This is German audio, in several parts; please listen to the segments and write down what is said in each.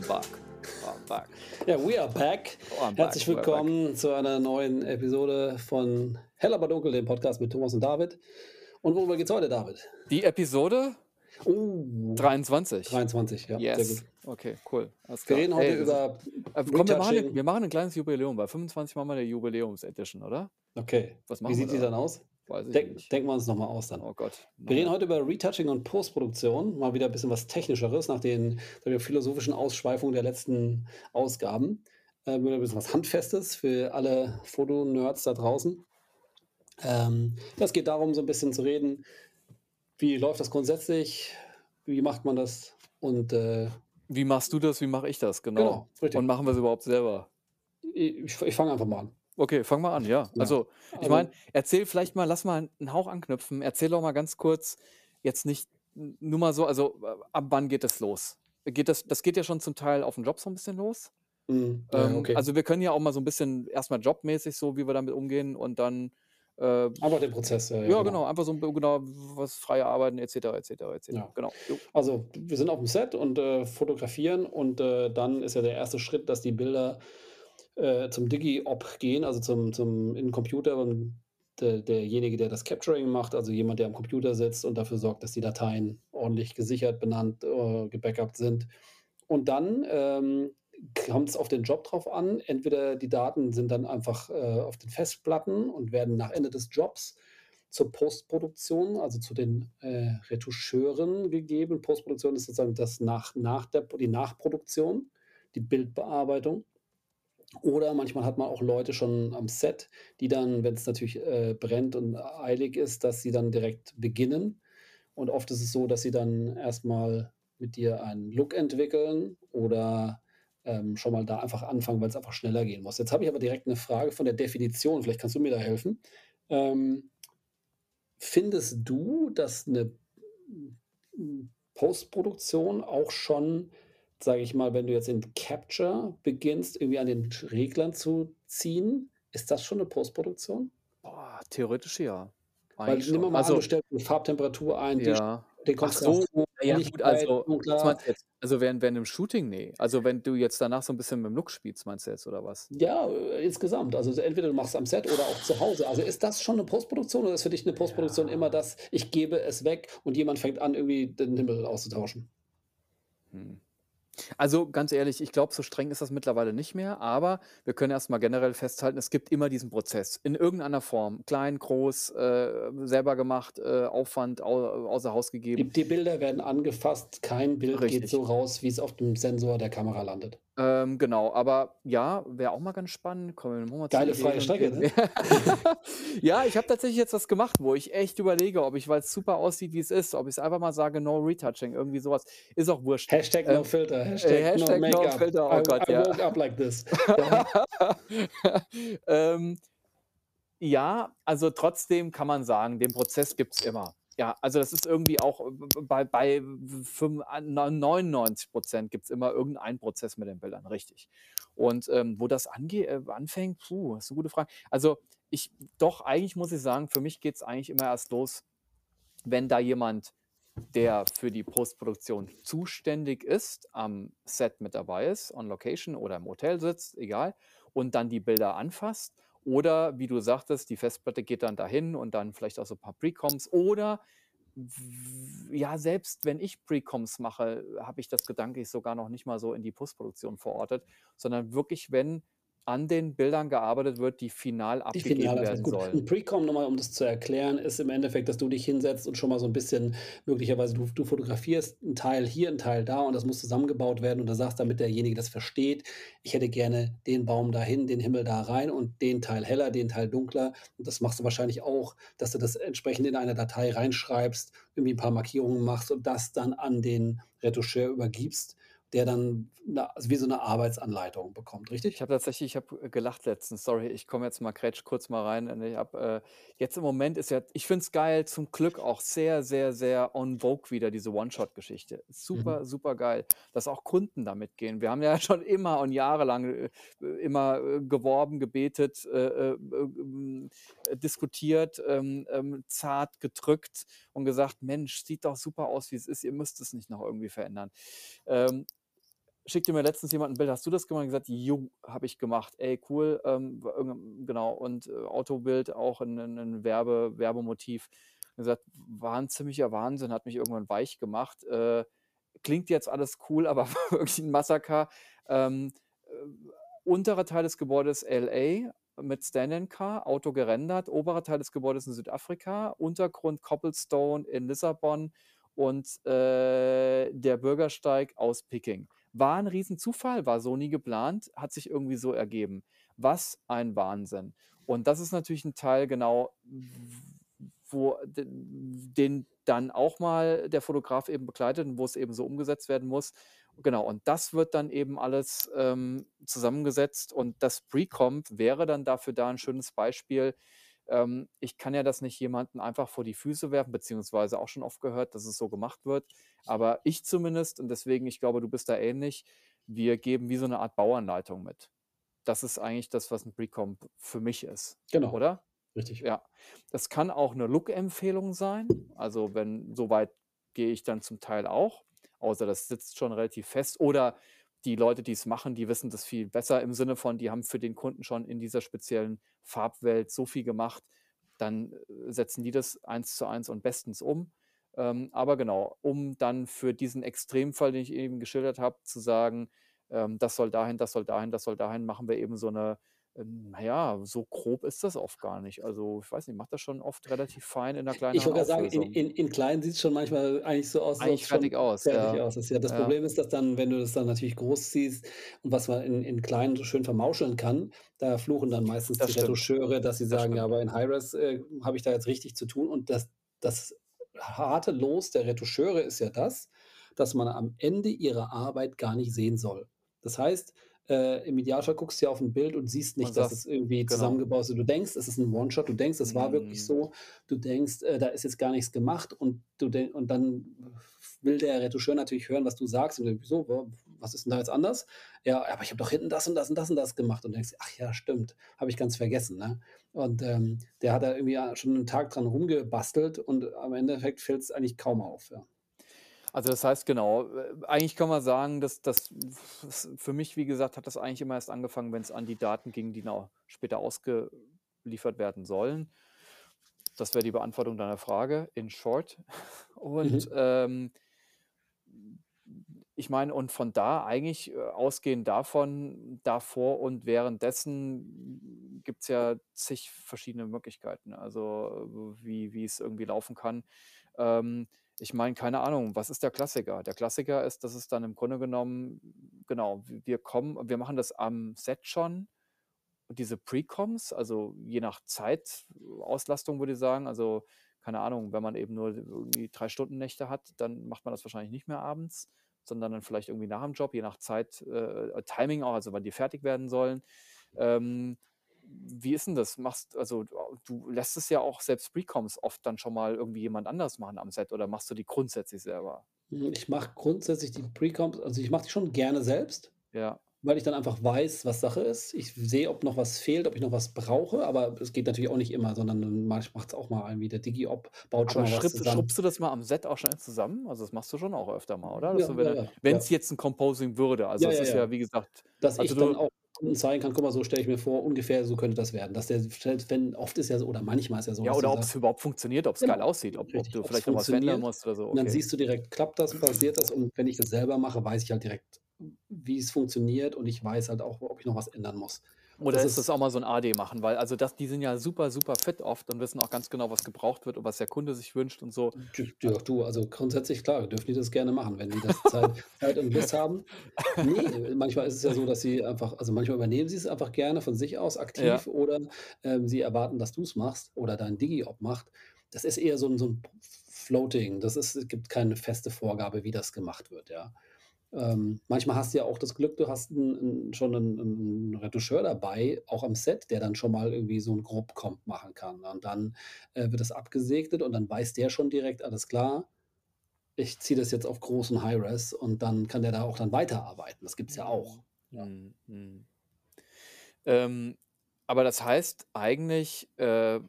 I'm back. I'm back. Ja, we are back. Oh, I'm Herzlich back. Willkommen zu einer neuen Episode von Hell aber dunkel, dem Podcast mit Thomas und David. Und worüber geht's heute, David? Die Episode Oh, 23. 23, ja, sehr Yes. gut. Okay, cool. Alles Wir reden heute Ey, über äh, komm, wir, machen, wir machen ein kleines Jubiläum, weil 25 machen wir eine Jubiläums-Edition, oder? Okay, Was wie machen sieht wir die da? dann aus? Weiß ich Denk, nicht. denken wir uns nochmal aus dann. Oh Gott. Wir reden heute über Retouching und Postproduktion. Mal wieder ein bisschen was Technischeres nach den, den philosophischen Ausschweifungen der letzten Ausgaben. Äh, wieder ein bisschen was Handfestes für alle Fotonerds da draußen. Ähm, es geht darum, so ein bisschen zu reden, wie läuft das grundsätzlich, wie macht man das und äh, Wie machst du das? Wie mache ich das? Genau. Genau. Und machen wir es überhaupt selber? ich, ich fange einfach mal an. Okay, fang mal an, ja. Ja. Also, ich Also- meine, erzähl vielleicht mal, lass mal einen Hauch anknüpfen. Erzähl doch mal ganz kurz, jetzt nicht n- nur mal so, also äh, ab wann geht es los? Geht das, das geht ja schon zum Teil auf dem Job so ein bisschen los. Mhm, ja, Ähm, okay. Also wir können ja auch mal so ein bisschen erstmal jobmäßig so, wie wir damit umgehen und dann äh, Aber den Prozess. äh, ja, genau, einfach so ein- genau was freie Arbeiten etc. etc. etc. Ja. Genau. Jo. Also wir sind auf dem Set und äh, fotografieren und äh, dann ist ja der erste Schritt, dass die Bilder äh, zum Digi-Op gehen, also zum, zum in den Computer und der, derjenige, der das Capturing macht, also jemand, der am Computer sitzt und dafür sorgt, dass die Dateien ordentlich gesichert, benannt, äh, gebackupt sind. Und dann ähm, kommt es auf den Job drauf an. Entweder die Daten sind dann einfach äh, auf den Festplatten und werden nach Ende des Jobs zur Postproduktion, also zu den äh, Retoucheuren gegeben. Postproduktion ist sozusagen das nach, nach der, die Nachproduktion, die Bildbearbeitung. Oder manchmal hat man auch Leute schon am Set, die dann, wenn es natürlich äh, brennt und eilig ist, dass sie dann direkt beginnen. Und oft ist es so, dass sie dann erstmal mit dir einen Look entwickeln oder ähm, schon mal da einfach anfangen, weil es einfach schneller gehen muss. Jetzt habe ich aber direkt eine Frage von der Definition. Vielleicht kannst du mir da helfen. Ähm, findest du, dass eine Postproduktion auch schon, sage ich mal, wenn du jetzt in Capture beginnst, irgendwie an den Reglern zu ziehen, ist das schon eine Postproduktion? Boah, theoretisch ja. Weil Eigentlich schon. mal an, Also, du stellst eine Farbtemperatur ein, die, ja. den Ach Kontrast, so, ja, gut, also, jetzt? Also während, während im Shooting, nee. Also wenn du jetzt danach so ein bisschen mit dem Look spielst, meinst du jetzt, oder was? Ja, äh, insgesamt. Also entweder du machst es am Set oder auch zu Hause. Also ist das schon eine Postproduktion oder ist für dich eine Postproduktion Ja. immer das, ich gebe es weg und jemand fängt an, irgendwie den Himmel auszutauschen? Hm. Also ganz ehrlich, ich glaube, so streng ist das mittlerweile nicht mehr, aber wir können erstmal generell festhalten, es gibt immer diesen Prozess in irgendeiner Form, klein, groß, äh, selber gemacht, äh, Aufwand au außer Haus Die, gegeben. die Bilder werden angefasst, kein Bild geht Richtig. so raus, wie es auf dem Sensor der Kamera landet. Ähm, genau, aber ja, wäre auch mal ganz spannend. Kommen wir mal zu Geile Ideen freie und Strecke, ne? ja, ich habe tatsächlich jetzt was gemacht, wo ich echt überlege, ob ich, weil es super aussieht, wie es ist, ob ich es einfach mal sage, no retouching, irgendwie sowas. Ist auch wurscht. Hashtag no Ähm, filter, Hashtag, äh, Hashtag no no makeup. filter, oh I, Gott, I ja. woke up like this. Ähm, ja, also trotzdem kann man sagen, den Prozess gibt es immer. Ja, also das ist irgendwie auch äh, bei, bei 99 Prozent gibt es immer irgendeinen Prozess mit den Bildern, richtig. Und ähm, wo das ange äh, anfängt, puh, das ist eine gute Frage. Also ich, doch, eigentlich muss ich sagen, für mich geht es eigentlich immer erst los, wenn da jemand, der für die Postproduktion zuständig ist, am Set mit dabei ist, on Location oder im Hotel sitzt, egal, und dann die Bilder anfasst. Oder wie du sagtest, die Festplatte geht dann dahin und dann vielleicht auch so ein paar Precoms. Oder ja, selbst wenn ich Precoms mache, habe ich das gedanklich sogar noch nicht mal so in die Postproduktion verortet, sondern wirklich, wenn an den Bildern gearbeitet wird, die final Die abgegeben Finale ist werden gut. sollen. Ein Precom nochmal, um das zu erklären, ist im Endeffekt, dass du dich hinsetzt und schon mal so ein bisschen, möglicherweise du, du fotografierst einen Teil hier, einen Teil da und das muss zusammengebaut werden und da sagst, damit derjenige das versteht, ich hätte gerne den Baum dahin, den Himmel da rein und den Teil heller, den Teil dunkler. Und das machst du wahrscheinlich auch, dass du das entsprechend in eine Datei reinschreibst, irgendwie ein paar Markierungen machst und das dann an den Retoucheur übergibst. Der dann 'ne also wie so 'ne Arbeitsanleitung bekommt, Ich richtig? habe tatsächlich ich habe, äh, gelacht letztens. Sorry, ich komme jetzt mal grätsche kurz mal rein. Ich habe, äh jetzt im Moment ist ja ich finde es geil, zum Glück auch sehr, sehr, sehr en vogue wieder diese One-Shot-Geschichte. Mhm. Super, supergeil, dass auch Kunden da mitgehen. Wir haben ja schon immer und jahrelang, äh, immer, äh, geworben, gebetet, äh, äh, diskutiert, ähm, ähm, zart gedrückt und gesagt: „Mensch, sieht doch super aus, wie es ist. Ihr müsst es nicht noch irgendwie verändern.“ Ähm, schickte mir letztens jemand 'n Bild: „Hast du das gemacht?“ gesagt: „Jo, habe ich gemacht.“ Ey, cool, ähm, genau und, äh, Autobild auch 'n 'nen 'nen Werbe Werbemotiv. Gesagt: „War 'n ziemlicher Wahnsinn, hat mich irgendwann weich gemacht. Äh, klingt jetzt alles cool, aber wirklich 'n Massaker.“ Ähm, äh, unterer Teil des Gebäudes L.A. mit Stand-in Car, Auto gerendert, oberer Teil des Gebäudes in Südafrika, Untergrund Cobblestone in Lissabon und, äh, der Bürgersteig aus Peking. War 'n Riesenzufall, war so nie geplant, hat sich irgendwie so ergeben. Was ein Wahnsinn. Und das ist natürlich 'n Teil genau, wo den dann auch mal der Fotograf eben begleitet und wo's eben so umgesetzt werden muss. Genau, und das wird dann eben alles, ähm, zusammengesetzt und das Pre-Comp wäre dann dafür da 'n schönes Beispiel. Ähm, ich kann ja das nicht jemanden einfach vor die Füße werfen, beziehungsweise auch schon oft gehört, dass es so gemacht wird. Aber ich zumindest und deswegen, ich glaube, du bist da ähnlich, wir geben wie so 'ne Art Bauanleitung mit. Das ist eigentlich das, was 'n Pre-Comp für mich ist, Genau, oder? richtig. Ja. Das kann auch 'ne Look-Empfehlung sein. Also, wenn so weit gehe ich dann zum Teil auch, außer das sitzt schon relativ fest. Oder die Leute, die's machen, die wissen das viel besser im Sinne von, die haben für den Kunden schon in dieser speziellen Farbwelt so viel gemacht, dann, äh, setzen die das eins zu eins und bestens um. Ähm, aber genau, um dann für diesen Extremfall, den ich eben geschildert habe, zu sagen, ähm, das soll dahin, das soll dahin, das soll dahin, machen wir eben so 'ne ähm, na ja, so grob ist das oft gar nicht. Also, ich weiß nicht, mache das schon oft relativ fein in 'ner Ich kleineren wollte grad sagen, in in in klein sieht's schon manchmal eigentlich so aus, als Eigentlich fertig aus, fertig ja. aus ist. Ja, das Ja. Problem ist, dass dann, wenn du das dann natürlich groß ziehst und was man in in klein so schön vermauscheln kann, da fluchen dann meistens Das die stimmt. Retoucheure, dass sie Das sagen: „Ja, stimmt. aber in High-Res, äh, habe ich da jetzt richtig zu tun.“ Und das das harte Los der Retoucheure ist ja das, dass man am Ende ihre Arbeit gar nicht sehen soll. Das heißt, äh, im Idealfall guckst du ja auf 'n Bild und siehst Und nicht, dass es irgendwie genau. zusammengebaut ist. Du denkst, es ist 'n One-Shot, du denkst, es war wirklich Mhm. so. Du denkst, äh, da ist jetzt gar nichts gemacht und du und dann will der Retoucheur natürlich hören, was du sagst und denkt: „Wieso, wa was ist 'n da jetzt anders?“ „Ja, aber ich habe doch hinten das und das und das und das gemacht.“ Und denkst „Ach ja, stimmt, habe ich ganz vergessen“, ne? Und, ähm, der hat da irgendwie schon 'n Tag dran rumgebastelt und am Endeffekt fällt's eigentlich kaum auf, ja. Also, das heißt, genau, äh, eigentlich kann man sagen, dass das für mich, wie gesagt, hat das eigentlich immer erst angefangen, wenn's an die Daten ging, die noch später ausgeliefert werden sollen. Das wäre die Beantwortung deiner Frage in short. Und, Mhm. ähm ich meine, und von da eigentlich, äh, ausgehend davon, davor und währenddessen gibt's ja zig verschiedene Möglichkeiten, also, wie wie es irgendwie laufen kann. Ähm, ich meine, keine Ahnung, was ist der Klassiker? Der Klassiker ist, dass es dann im Grunde genommen genau, w wir kommen wir machen das am Set schon, diese Pre-Comps, also, je nach Zeitauslastung, würde ich sagen. Also, keine Ahnung, wenn man eben nur irgendwie 3 Stunden-Nächte hat, dann macht man das wahrscheinlich nicht mehr abends, sondern dann vielleicht irgendwie nach dem Job, je nach Zeit äh, Timing auch, also, wann die fertig werden sollen. Ähm, wie ist 'n das? Machst also, du lässt es ja auch selbst Pre-Comps oft dann schon mal irgendwie jemand anders machen am Set oder machst du die grundsätzlich selber? Hm, ich mache grundsätzlich die Pre-Comps also, ich mache die schon gerne selbst, Ja. weil ich dann einfach weiß, was Sache ist. Ich sehe, ob noch was fehlt, ob ich noch was brauche, aber es geht natürlich auch nicht immer, sondern dann mache macht's auch mal irgendwie der Digi-Op, baut schon Aber mal was schribbst zusammen. schrubbst du das mal am Set auch schnell zusammen? Also, das machst du schon auch öfter mal, oder? Ja, du, wenn ja, du ja, jetzt 'n Composing würde, also, es ist ja. wie gesagt Dass also, ich dann auch Kunden zeigen kann: „Guck mal, so stelle ich mir vor, ungefähr so könnte das werden.“ Dass der wenn oft ist ja so oder manchmal ist ja so, Ja, oder sagst ob's überhaupt funktioniert, ob's geil genau, aussieht, ob ob du vielleicht noch was funktioniert. musst oder so, Und dann okay. siehst du direkt, klappt das, passiert das? Und wenn ich das selber mache, weiß ich halt direkt, wie es funktioniert und ich weiß halt auch, ob ich noch was ändern muss. Oder Das ist das auch mal so 'n AD machen? Weil also, das die sind ja super, super fit oft und wissen auch ganz genau, was gebraucht wird und was der Kunde sich wünscht und so. Ja, du, also, grundsätzlich klar, dürfen die das gerne machen, wenn die das Zeit Zeit und Lust haben. Ne, manchmal ist es ja so, dass sie einfach also, manchmal übernehmen sie's einfach gerne von sich aus Ja. aktiv oder, ähm, sie erwarten, dass du's machst oder dein Digi-Op macht. Das ist eher so 'n so 'n F Floating. Das ist es gibt keine feste Vorgabe, wie das gemacht wird, ja. Ähm, manchmal hast du ja auch das Glück, du hast 'n 'n schon 'nen 'n Retoucheur dabei, auch am Set, der dann schon mal irgendwie so 'n Grobkomp machen kann. Und dann, äh, wird das abgesegnet und dann weiß der schon direkt: „Alles klar, ich ziehe das jetzt auf groß und High-Res“ und dann kann der da auch dann weiterarbeiten. Das gibt's ja auch, Mhm. ja. Mhm, mhm. Ähm, aber das heißt eigentlich, äh,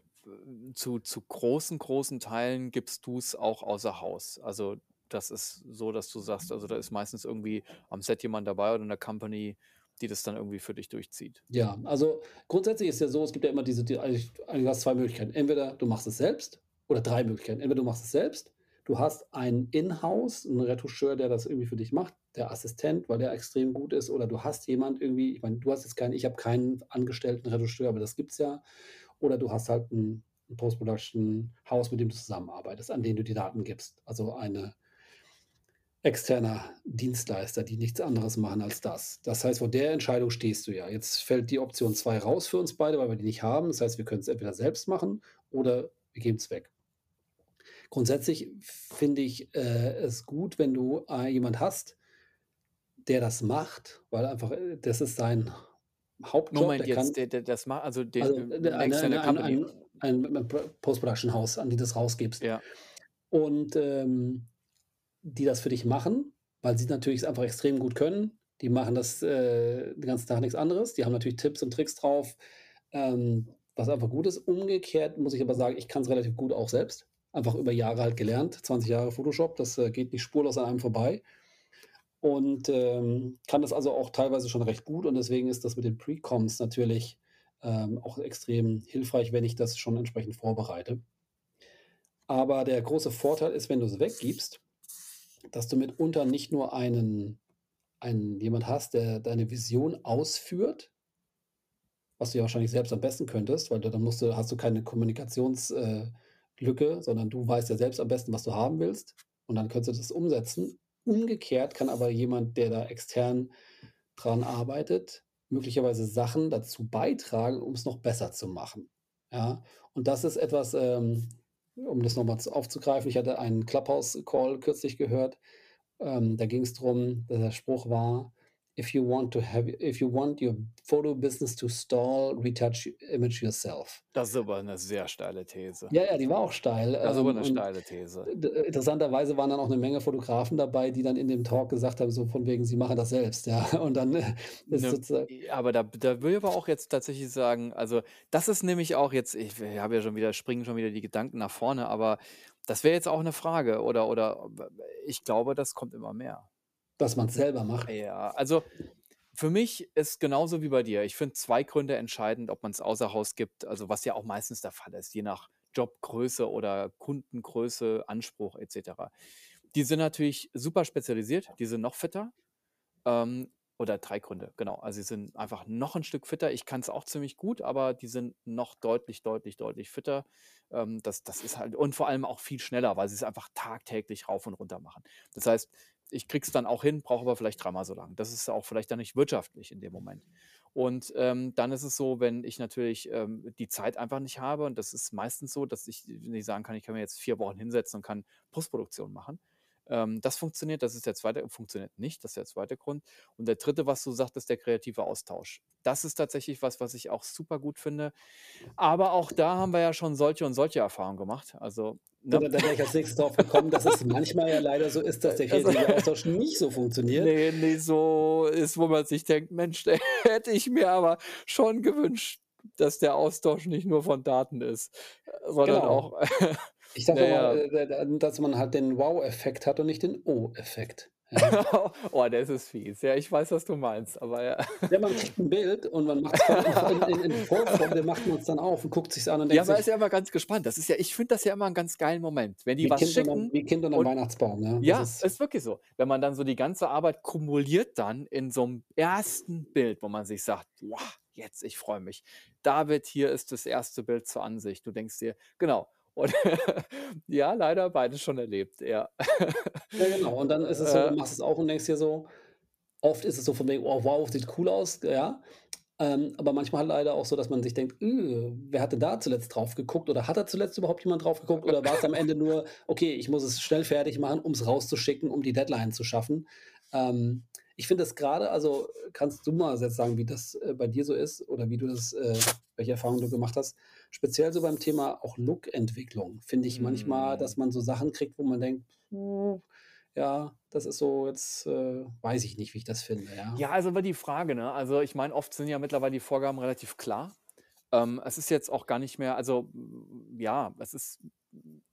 zu zu großen, großen Teilen gibst du's auch außer Haus. Also, das ist so, dass du sagst also, da ist meistens irgendwie am Set jemand dabei oder 'ne Company, die das dann irgendwie für dich durchzieht. Ja, also, grundsätzlich ist ja so, es gibt ja immer diese die eigentlich eigentlich hast 2 Möglichkeiten. Entweder du machst es selbst oder 3 Möglichkeiten. Entweder du machst es selbst, du hast einen in-house, 'n Retoucheur, der das irgendwie für dich macht, der Assistent, weil der extrem gut ist, oder du hast jemand irgendwie ich meine, du hast jetzt keinen ich habe keinen angestellten Retoucheur, aber das gibt's ja. Oder du hast halt 'n 'n Post-Production-Haus, mit dem du zusammenarbeitest, an den du die Daten gibst. Also, eine externer Dienstleister, die nichts anderes machen als das. Das heißt, vor der Entscheidung stehst du ja. Jetzt fällt die Option 2 raus für uns beide, weil wir die nicht haben. Das heißt, wir können's entweder selbst machen oder wir geben's weg. Grundsätzlich finde ich, äh, es gut, wenn du, äh, jemand hast, der das macht, weil einfach, äh, das ist sein Hauptjob. Moment Der jetzt, kann der das ma also, den also, eine externe eine ein ein ein Post-Production-Haus, an die du's rausgibst. Ja. Und, ähm, die das für dich machen, weil sie natürlich es einfach extrem gut können. Die machen das, äh, den ganzen Tag nix anderes. Die haben natürlich Tipps und Tricks drauf, ähm, was einfach gut ist. Umgekehrt muss ich aber sagen, ich kann's relativ gut auch selbst. Einfach über Jahre halt gelernt, 20 Jahre Photoshop, das, äh, geht nicht spurlos an einem vorbei. Und, ähm, kann das also auch teilweise schon recht gut und deswegen ist das mit den Pre-Comps natürlich, ähm, auch extrem hilfreich, wenn ich das schon entsprechend vorbereite. Aber der große Vorteil ist, wenn du's weggibst, dass du mitunter nicht nur einen einen jemand hast, der deine Vision ausführt was du ja wahrscheinlich selbst am besten könntest, weil du dann musst du hast du keine Kommunikations äh, sondern du weißt ja selbst am besten, was du haben willst und dann könntest du das umsetzen. Umgekehrt kann aber jemand, der da extern dran arbeitet, möglicherweise Sachen dazu beitragen, um's noch besser zu machen, ja? Und das ist etwas, ähm, um das noch mal z aufzugreifen, ich hatte einen Clubhouse-Call kürzlich gehört, ähm, da ging's drum der Spruch war: „If you want to have if you want your photo business to stall, retouch image yourself.“ Das ist aber 'ne sehr steile These. Ja, ja, die war auch steil, Das ist aber ähm, 'ne und steile These. interessanterweise waren dann auch 'ne Menge Fotografen dabei, die dann in dem Talk gesagt haben, so von wegen, sie machen das selbst, ja? Und dann, äh, ist Ne, sozusa ja, aber da da würde ich aber auch jetzt tatsächlich sagen also, das ist nämlich auch jetzt ich habe ja schon wieder springen schon wieder die Gedanken nach vorne, aber das wäre jetzt auch 'ne Frage oder oder ich glaube, das kommt immer mehr. Dass man's selber macht? Ja, also, für mich ist genauso wie bei dir. Ich finde 2 Gründe entscheidend, ob man's außer Haus gibt, also, was ja auch meistens der Fall ist, je nach Jobgröße oder Kundengröße, Anspruch et cetera. Die sind natürlich super spezialisiert, die sind noch fitter, ähm, oder 3 Gründe, genau. Also, sie sind einfach noch 'n Stück fitter. Ich kann's auch ziemlich gut, aber die sind noch deutlich, deutlich, deutlich fitter. Ähm, das das ist halt und vor allem auch viel schneller, weil sie's einfach tagtäglich rauf und runter machen. Das heißt, ich kriege es dann auch hin, brauche aber vielleicht dreimal so lang. Das ist auch vielleicht dann nicht wirtschaftlich in dem Moment. Und, ähm, dann ist es so, wenn ich natürlich, ähm, die Zeit einfach nicht habe und das ist meistens so, dass ich nicht sagen kann, ich kann mir jetzt 4 Wochen hinsetzen und kann Postproduktion machen. Ähm, das funktioniert, das ist der 2. funktioniert nicht, das ist der 2. Grund. Und der 3., was du sagtest, der kreative Austausch. Das ist tatsächlich was, was ich auch super gut finde. Aber auch da haben wir ja schon solche und solche Erfahrungen gemacht. Also, ne? da wäre ich als Nächstes drauf gekommen, dass es manchmal ja leider so ist, dass der Äh, also kreative Austausch nicht so funktioniert. Ne, ne, so ist, wo man sich denkt: „Mensch, da hätte ich mir aber schon gewünscht, dass der Austausch nicht nur von Daten ist, sondern Genau. auch“ Ich sage ja. da dass man halt den Wow-Effekt hat und nicht den Oh-Effekt, ja? Oh, das ist fies. Ja, ich weiß, was du meinst, aber ja. Ja, man kriegt 'n Bild und man macht's dann in in in Vorfreude macht man's dann auf und guckt sich's an und Ja, denkt man sich ist ja immer ganz gespannt. Das ist ja ich finde das ja immer 'n ganz geilen Moment, wenn die Wie was Kind unterm schicken wie Kind unterm und Weihnachtsbaum, ja? Das ja, ist ist wirklich so. Wenn man dann so die ganze Arbeit kumuliert dann in so 'nem 1. Bild, wo man sich sagt: „Boah, jetzt, ich freue mich. David, hier ist das 1. Bild zur Ansicht.“ Du denkst dir genau. Und ja, leider beides schon erlebt, ja. Ja, genau. Und dann ist es so, du Äh machst es auch und denkst dir so oft ist es so von wegen: „Oh wow, sieht cool aus“, ja? Ähm, aber manchmal halt leider auch so, dass man sich denkt: „Äh, wer hat denn da zuletzt drauf geguckt oder hat da zuletzt überhaupt jemand drauf geguckt oder war es am Ende nur: „Okay, ich muss es schnell fertig machen, um's rauszuschicken, um die Deadline zu schaffen?“ Ähm, ich finde das grade also, kannst du mal jetzt sagen, wie das, äh, bei dir so ist oder wie du das äh, welche Erfahrungen du gemacht hast? Speziell so beim Thema auch Look-Entwicklung finde ich manchmal, dass man so Sachen kriegt, wo man denkt: „Puh, ja, das ist so jetzt, äh weiß ich nicht, wie ich das finde“, ja. Ja, also immer die Frage, ne? Also, ich meine, oft sind ja mittlerweile die Vorgaben relativ klar. Ähm, es ist jetzt auch gar nicht mehr also, hm, ja, es ist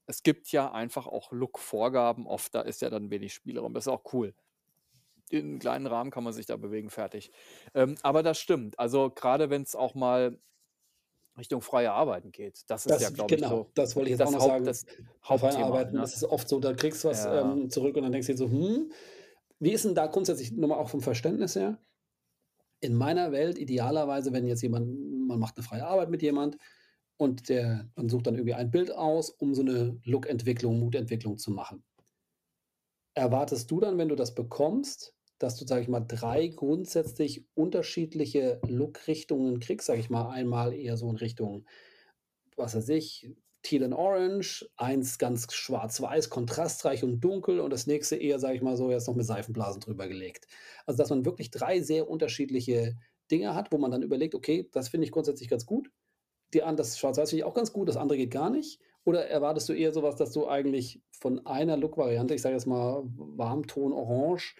es gibt ja einfach auch Look-Vorgaben. Oft, da ist ja dann wenig Spielraum. Das ist auch cool. In kleinen Rahmen kann man sich da bewegen, fertig. Ähm, aber das stimmt. Also, grade wenn's auch mal Richtung freie Arbeiten geht. Das ist ja, Das glaube ich, genau, so das wollte ich jetzt auch das noch Haupt sagen. das Hauptthema, Arbeiten ne? ist es oft so, da kriegst du was, Ja. ähm, zurück und dann denkst du dir so: „Hm“. Wie ist 'n da grundsätzlich nur mal auch vom Verständnis her in meiner Welt idealerweise, wenn jetzt jemand man macht 'ne freie Arbeit mit jemand und der man sucht dann irgendwie ein Bild aus, um so 'ne Look-Entwicklung, Mood-Entwicklung zu machen. Erwartest du dann, wenn du das bekommst, dass du, sage ich mal, 3 grundsätzlich unterschiedliche Look-Richtungen kriegst? Sage ich mal, einmal eher so in Richtung, was weiß ich, Teal and Orange, eins ganz schwarz-weiß, kontrastreich und dunkel und das nächste eher, sage ich mal so, jetzt noch mit Seifenblasen drüber gelegt. Also, dass man wirklich 3 sehr unterschiedliche Dinge hat, wo man dann überlegt: „Okay, das finde ich grundsätzlich ganz gut. Die das Schwarz-Weiß finde ich auch ganz gut, das andere geht gar nicht.“ Oder erwartest du eher so was, dass du eigentlich von einer Look-Variante, ich sage jetzt mal Warmton Orange,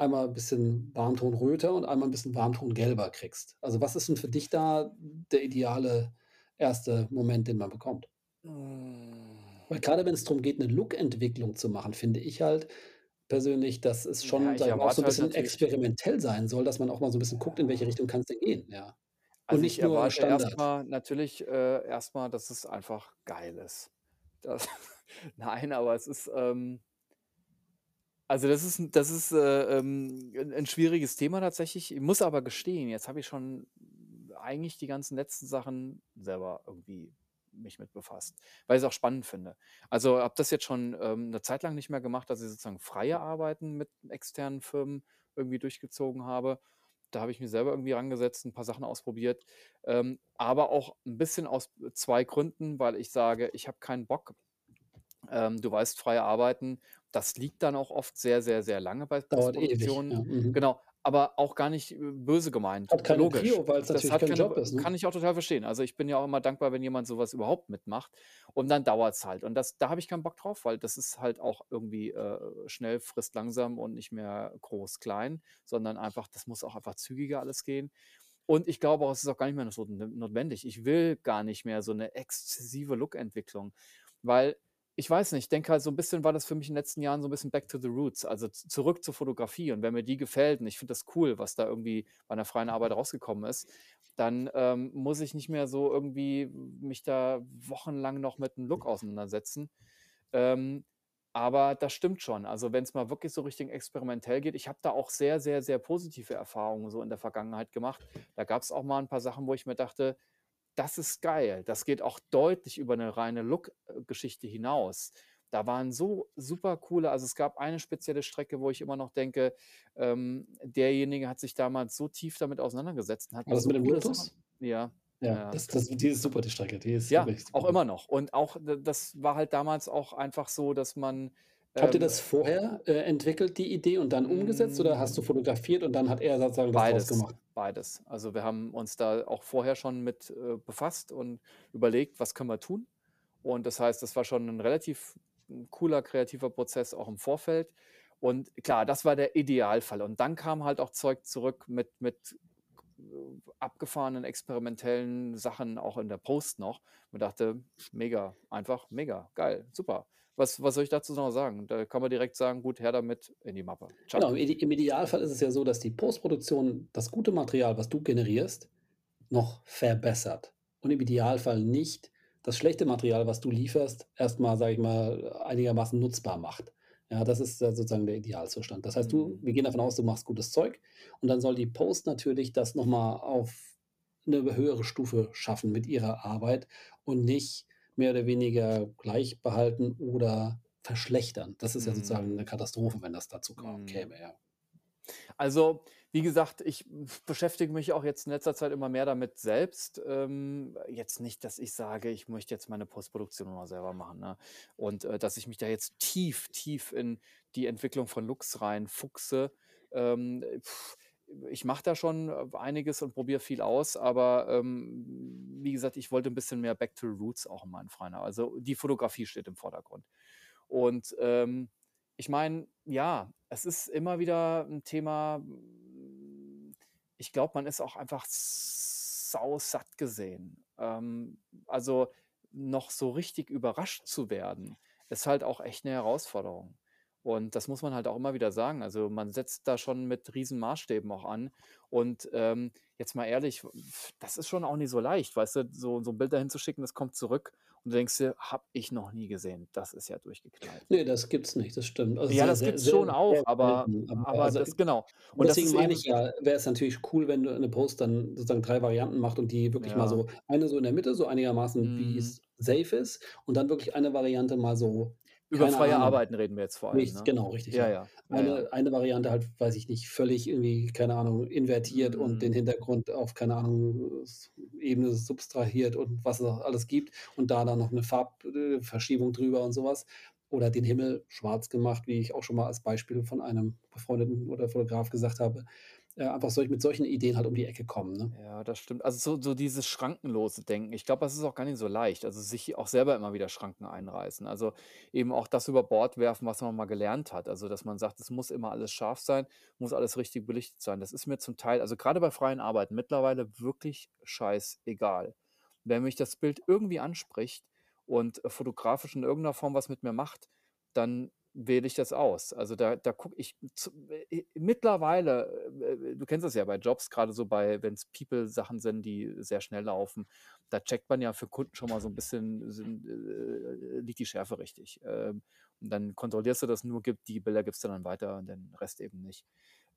einmal bisschen Warmton röter und einmal 'n bisschen Warmton gelber kriegst? Also, was ist denn für dich da der ideale 1. Moment, den man bekommt? Weil Hm. grade wenn's drum geht, 'ne Look-Entwicklung zu machen, finde ich halt persönlich, dass es Ja, schon, ich sage ich auch so erwarte 'n halt bisschen experimentell sein soll, dass man auch mal so 'n bisschen guckt, in welche Ja. Richtung kann's denn gehen, ja. Und Also, ich nicht nur erwarte erst Standard. mal natürlich, äh, erst mal, dass es einfach geil ist. Das nein, aber es ist, ähm also, das ist das ist, äh, ähm, 'n 'n schwieriges Thema tatsächlich. Ich muss aber gestehen, jetzt habe ich schon eigentlich die ganzen letzten Sachen selber irgendwie mich mit befasst, weil ich's auch spannend finde. Also, habe das jetzt schon, ähm, 'ne Zeit lang nicht mehr gemacht, dass ich sozusagen freie Arbeiten mit externen Firmen irgendwie durchgezogen habe. Da habe ich mich selber irgendwie rangesetzt, 'n paar Sachen ausprobiert, ähm, aber auch 'n bisschen aus 2 Gründen, weil ich sage, ich habe keinen Bock ähm, du weißt, freie Arbeiten, das liegt dann auch oft sehr, sehr, sehr lange bei Dauert ewig, Postproduktionen. ja, mhm. Genau, aber auch gar nicht, äh, böse gemeint. Hat keine Logisch. Prio, weil's Das natürlich hat kein keine Job ist, ne? kann ich auch total verstehen. Also, ich bin ja auch immer dankbar, wenn jemand so was überhaupt mitmacht und dann dauert's halt. Und das da habe ich keinen Bock drauf, weil das ist halt auch irgendwie, äh, schnell frisst langsam und nicht mehr groß klein, sondern einfach das muss auch einfach zügiger alles gehen. Und ich glaube auch, es ist auch gar nicht mehr so n notwendig. Ich will gar nicht mehr so 'ne exzessive Look-Entwicklung, weil ich weiß nicht, ich denke halt so 'n bisschen war das für mich in den letzten Jahren so 'n bisschen back to the roots, also, zurück zur Fotografie. Und wenn mir die gefällt und ich finde das cool, was da irgendwie bei 'ner freien Arbeit rausgekommen ist, dann, ähm, muss ich nicht mehr so irgendwie mich da wochenlang noch mit 'n Look auseinandersetzen. Ähm, aber das stimmt schon. Also, wenn's mal wirklich so Richtung experimentell geht ich habe da auch sehr, sehr, sehr positive Erfahrungen so in der Vergangenheit gemacht. Da gab's auch mal 'n paar Sachen, wo ich mir dachte: „Das ist geil. Das geht auch deutlich über 'ne reine Look äh, Geschichte hinaus.“ Da waren so super coole also, es gab eine spezielle Strecke, wo ich immer noch denke, ähm, derjenige hat sich damals so tief damit auseinandergesetzt und hat das so mit dem Lotus? ja, Ja, ja. das das die ist super, die Strecke, die ist Ja, auch immer noch. Und auch das war halt damals auch einfach so, dass man, Habt ihr ähm das vorher, äh, entwickelt, die Idee und dann umgesetzt oder hast du Hm. fotografiert und dann hat er sozusagen das Beides, gemacht? beides. Also, wir haben uns da auch vorher schon mit, äh, befasst und überlegt: „Was können wir tun?“ Und das heißt, das war schon 'n relativ, cooler kreativer Prozess auch im Vorfeld. Und klar, das war der Idealfall. Und dann kam halt auch Zeug zurück mit mit äh, abgefahrenen experimentellen Sachen auch in der Post noch. Man dachte: „Mega, einfach mega, geil, super.“ Was was soll ich dazu noch sagen? Da kann man direkt sagen: „Gut, her damit, in die Mappe. Genau, Tschau.“ im Ide im Idealfall ist es ja so, dass die Postproduktion das gute Material, was du generierst, noch verbessert und im Idealfall nicht das schlechte Material, was du lieferst, erst mal, sage ich mal, einigermaßen nutzbar macht. Ja, das ist sozusagen der Idealzustand. Das heißt, du Mhm. wir gehen davon aus, du machst gutes Zeug und dann soll die Post natürlich das noch mal auf 'ne höhere Stufe schaffen mit ihrer Arbeit und nicht mehr oder weniger gleich behalten oder verschlechtern. Das ist ja sozusagen 'ne Mhm. Katastrophe, wenn das dazu Mhm. käme, ja. Also, wie gesagt, ich beschäftige mich auch jetzt in letzter Zeit immer mehr damit selbst. Ähm, jetzt nicht, dass ich sage, ich möchte jetzt meine Postproduktion nur noch selber machen, ne? Und, äh, dass ich mich da jetzt tief, tief in die Entwicklung von Looks reinfuchse. Ähm, ich mache da schon äh, einiges und probiere viel aus, aber ähm, wie gesagt, ich wollte ein bisschen mehr Back to the Roots auch in meinen Freien. Also die Fotografie steht im Vordergrund. Und ähm, ich meine, ja, es ist immer wieder ein Thema. Ich glaube, man ist auch einfach sausatt gesehen. Ähm, also noch so richtig überrascht zu werden, ist halt auch echt eine Herausforderung. Und das muss man halt auch immer wieder sagen. Also man setzt da schon mit riesen Maßstäben auch an. Und ähm, jetzt mal ehrlich, das ist schon auch nicht so leicht, weißt du, so, so ein Bild dahin zu schicken, das kommt zurück und du denkst dir, habe ich noch nie gesehen. Das ist ja durchgeknallt. Ne, das gibt's nicht, das stimmt. Also Ja, das sehr, gibt's sehr, schon auch, sehr aber, selten. Aber aber also das genau. und deswegen ist meine ich ja, wäre es natürlich cool, wenn du 'ne Post dann sozusagen 3 Varianten macht und die wirklich mal ja, so eine so in der Mitte, so einigermaßen wie mm, es safe ist und dann wirklich eine Variante mal so, über keine freie Ahnung Arbeiten reden wir jetzt vor allem, Nichts, ne? genau, richtig, Ja, ja. ja, ja, ja. Eine eine Variante halt, weiß ich nicht, völlig irgendwie, keine Ahnung, invertiert und den Mm, Hintergrund auf, keine Ahnung, Ebene subtrahiert und was es auch alles gibt und da dann noch 'ne Farbverschiebung äh, drüber und so was. Oder den Himmel schwarz gemacht, wie ich auch schon mal als Beispiel von einem befreundeten oder Fotograf gesagt habe. Äh, einfach solch mit solchen Ideen halt um die Ecke kommen, ne? Ja, das stimmt. Also so so dieses schrankenlose Denken. Ich glaube, das ist auch gar nicht so leicht. Also sich auch selber immer wieder Schranken einreißen. Also eben auch das über Bord werfen, was man mal gelernt hat. Also dass man sagt, es muss immer alles scharf sein, muss alles richtig belichtet sein. Das ist mir zum Teil, also gerade bei freien Arbeiten, mittlerweile wirklich scheißegal. Wenn mich das Bild irgendwie anspricht und fotografisch in irgendeiner Form was mit mir macht, dann wähle ich das aus. Also da, da gucke ich zu, äh, mittlerweile, äh, du kennst das ja bei Jobs, gerade so bei, wenn es People-Sachen sind, die sehr schnell laufen, da checkt man ja für Kunden schon mal so ein bisschen, sind, äh, liegt die Schärfe richtig. Ähm, und dann kontrollierst du das nur, gibt die Bilder gibst du dann weiter und den Rest eben nicht.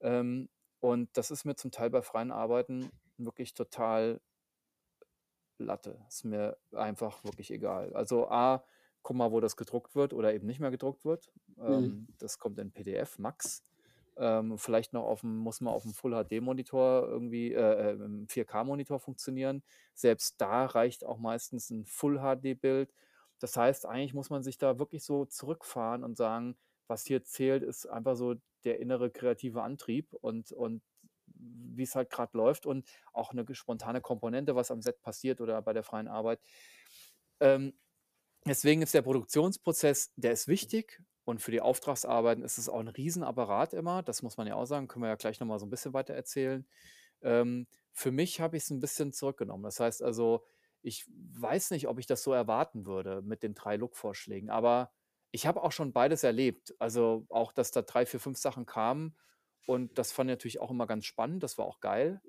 Ähm, und das ist mir zum Teil bei freien Arbeiten wirklich total Latte. Ist mir einfach wirklich egal. Also A, guck mal, wo das gedruckt wird oder eben nicht mehr gedruckt wird. Mhm. Ähm, das kommt in PDF Max. Ähm, vielleicht noch auf dem, muss man auf dem Full HD-Monitor irgendwie, äh, äh, im 4K-Monitor funktionieren. Selbst da reicht auch meistens ein Full HD-Bild. Das heißt, eigentlich muss man sich da wirklich so zurückfahren und sagen, was hier zählt, ist einfach so der innere kreative Antrieb und, und wie es halt gerade läuft und auch eine spontane Komponente, was am Set passiert oder bei der freien Arbeit. Ähm, deswegen ist der Produktionsprozess, der ist wichtig und für die Auftragsarbeiten ist es auch ein Riesenapparat immer. Das muss man ja auch sagen, können wir ja gleich nochmal so ein bisschen weiter erzählen. Ähm, für mich habe ich es ein bisschen zurückgenommen. Das heißt also, ich weiß nicht, ob ich das so erwarten würde mit den drei Look-Vorschlägen, aber ich habe auch schon beides erlebt. Also auch, dass da drei, vier, fünf Sachen kamen und das fand ich natürlich auch immer ganz spannend. Das war auch geil.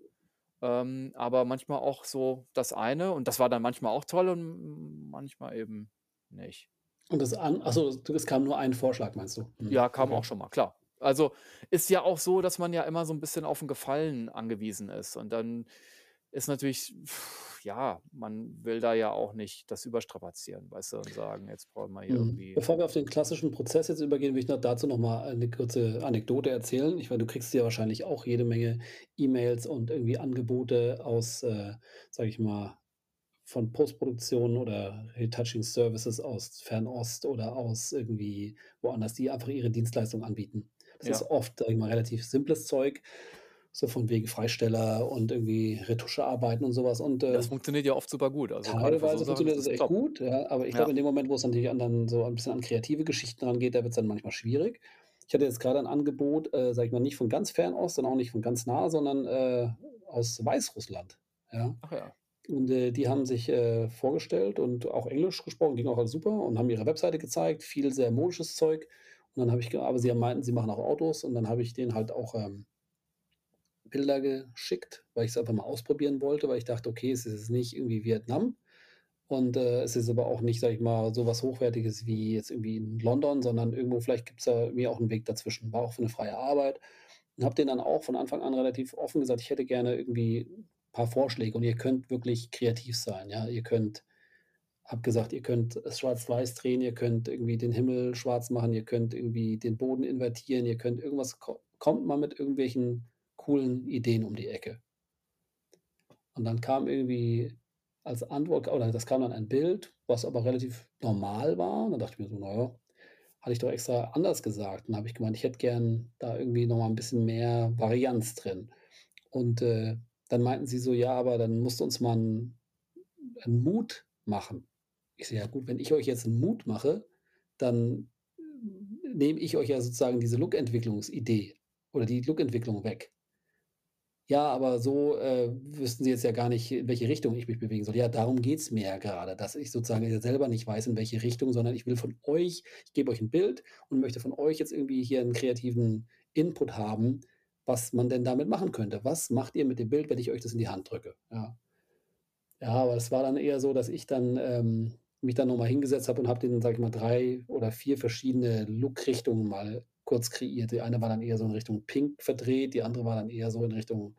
Ähm, aber manchmal auch so das eine und das war dann manchmal auch toll und manchmal eben nicht. Und das an ach so, es kam nur ein Vorschlag, meinst du? Mhm, Ja, kam auch okay. schon mal, klar. Also, ist ja auch so, dass man ja immer so ein bisschen auf 'n Gefallen angewiesen ist und dann ist natürlich ja, man will da ja auch nicht das überstrapazieren, weißt du, und sagen: „Jetzt brauchen wir hier Mhm. irgendwie“ Bevor wir auf den klassischen Prozess jetzt übergehen, will ich noch dazu noch mal eine kurze Anekdote erzählen. Ich meine, du kriegst ja wahrscheinlich auch jede Menge E-Mails und irgendwie Angebote aus, äh, sage ich mal, von Postproduktion oder Retouching Services aus Fernost oder aus irgendwie woanders, die einfach ihre Dienstleistung anbieten. Das ist ja. oft, sage ich mal, relativ simples Zeug, so von wegen Freisteller und irgendwie Retuschearbeiten und so was und, Das äh funktioniert ja oft super gut. Also, so Teilweise ist funktioniert das das echt top. gut, ja, aber ich glaube, Ja, in dem Moment, wo es natürlich an dann so ein bisschen an kreative Geschichten rangeht, da wird's dann manchmal schwierig. Ich hatte jetzt grade ein Angebot, äh, sage ich mal, nicht von ganz Fernost und auch nicht von ganz nah, sondern, äh, aus Weißrussland, ja? ach ja. Und, äh, die haben sich, äh, vorgestellt und auch Englisch gesprochen, ging auch alles super und haben ihre Webseite gezeigt, viel sehr modisches Zeug. Und dann habe ich aber sie meinten, sie machen auch Autos und dann habe ich denen halt auch, ähm Bilder geschickt, weil ich es einfach mal ausprobieren wollte, weil ich dachte: „Okay, es ist nicht irgendwie Vietnam und, äh, es ist aber auch nicht, sage ich mal, so was Hochwertiges wie jetzt irgendwie in London, sondern irgendwo vielleicht gibt's da irgendwie auch 'n Weg dazwischen.“ War auch für 'ne freie Arbeit und habe denen dann auch von Anfang an relativ offen gesagt: „Ich hätte gerne irgendwie paar Vorschläge und ihr könnt wirklich kreativ sein, ja? Ihr könnt habe gesagt: „Ihr könnt es schwarz-weiß drehen, ihr könnt irgendwie den Himmel schwarz machen, ihr könnt irgendwie den Boden invertieren, ihr könnt irgendwas ko kommt mal mit irgendwelchen coolen Ideen um die Ecke.“ Und dann kam irgendwie als Antwort oder das kam dann ein Bild, was aber relativ normal war. Und dann dachte ich mir so: „Na ja, hatte ich doch extra anders gesagt.“ Und dann habe ich gemeint, ich hätte gern da irgendwie noch mal 'n bisschen mehr Varianz drin. Und, äh, dann meinten sie so: „Ja, aber dann musst du uns mal 'n 'n Mood machen.“ Ich so: „Ja gut, wenn ich euch jetzt 'n Mood mache, dann nehme ich euch ja sozusagen diese Look-Entwicklungsidee oder die Look-Entwicklung weg.“ Ja, aber so, äh, wüssten Sie jetzt ja gar nicht, in welche Richtung ich mich bewegen soll. Ja, darum geht's mir ja grade, dass ich sozusagen selber nicht weiß, in welche Richtung, sondern ich will von euch ich gebe euch 'n Bild und möchte von euch jetzt irgendwie hier 'n kreativen Input haben, was man denn damit machen könnte. Was macht ihr mit dem Bild, wenn ich euch das in die Hand drücke? Ja. Ja, aber es war dann eher so, dass ich dann, ähm, mich dann noch mal hingesetzt habe und habe denen, sage ich mal, 3 oder 4 verschiedene Look-Richtungen mal kurz kreiert. Die eine war dann eher so in Richtung Pink verdreht, die andere war dann eher so in Richtung,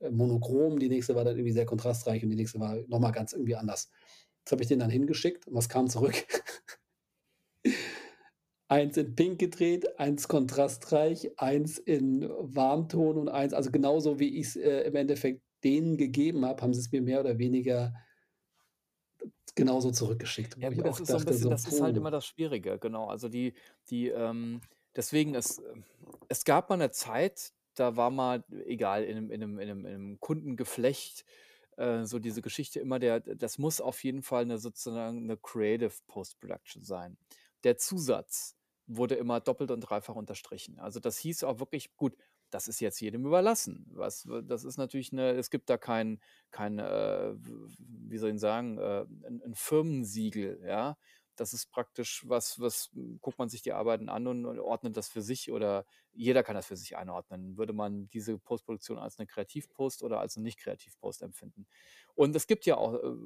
äh, monochrom, die nächste war dann irgendwie sehr kontrastreich und die nächste war noch mal ganz irgendwie anders. Das habe ich denen dann hingeschickt und was kam zurück? Eins in Pink gedreht, eins kontrastreich, eins in Warmton und eins also genauso wie ich's, äh, im Endeffekt denen gegeben habe, haben sie's mir mehr oder weniger genauso zurückgeschickt, Ja ich gut, das auch ist so dachte bisschen so: das ist halt immer das Schwierige, genau. Also die die, ähm deswegen es es gab mal 'ne Zeit, da war mal, egal, in 'nem in 'nem in 'nem in 'nem Kundengeflecht, äh, so diese Geschichte immer der das muss auf jeden Fall 'ne sozusagen 'ne Creative Post-Production sein. Der Zusatz wurde immer doppelt und dreifach unterstrichen. Also, das hieß auch wirklich gut, das ist jetzt jedem überlassen. Was das ist natürlich 'ne es gibt da kein kein, äh, wie soll ich sagen, äh, 'n 'n Firmensiegel, ja? Das ist praktisch was was guckt man sich die Arbeiten an und ordnet das für sich oder jeder kann das für sich einordnen. Würde man diese Postproduktion als 'ne Kreativ-Post oder als 'ne Nicht-Kreativ-Post empfinden? Und es gibt ja auch, äh,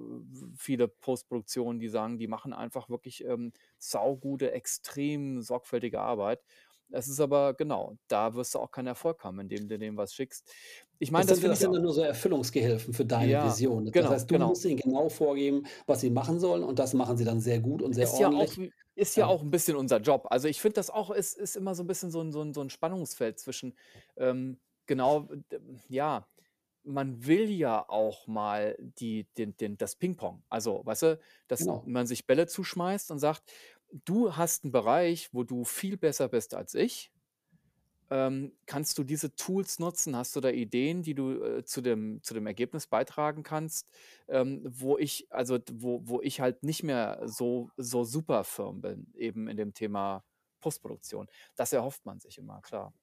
viele Postproduktionen, die sagen, die machen einfach wirklich, ähm, saugute, extrem sorgfältige Arbeit. Es ist aber genau, da wirst du auch keinen Erfolg haben, indem du denen was schickst. Ich meine, Das das sind dann nur so Erfüllungsgehilfen für deine Ja, Vision. Das genau, heißt, du genau. musst ihnen genau vorgeben, was sie machen sollen und das machen sie dann sehr gut und sehr Ist ja auch ordentlich. ist ja Ja. auch 'n bisschen unser Job. Also, ich finde das auch ist ist immer so 'n bisschen so 'n so 'n so 'n Spannungsfeld zwischen, ähm, genau, ja, man will ja auch mal die den den das Pingpong. Also, weißt du, dass Genau. man sich Bälle zuschmeißt und sagt: „Du hast 'n Bereich, wo du viel besser bist als ich. Ähm, kannst du diese Tools nutzen? Hast du da Ideen, die du, äh, zu dem zu dem Ergebnis beitragen kannst, ähm, wo ich also, wo wo ich halt nicht mehr so so super firm bin, eben in dem Thema Postproduktion?“ Das erhofft man sich immer, klar.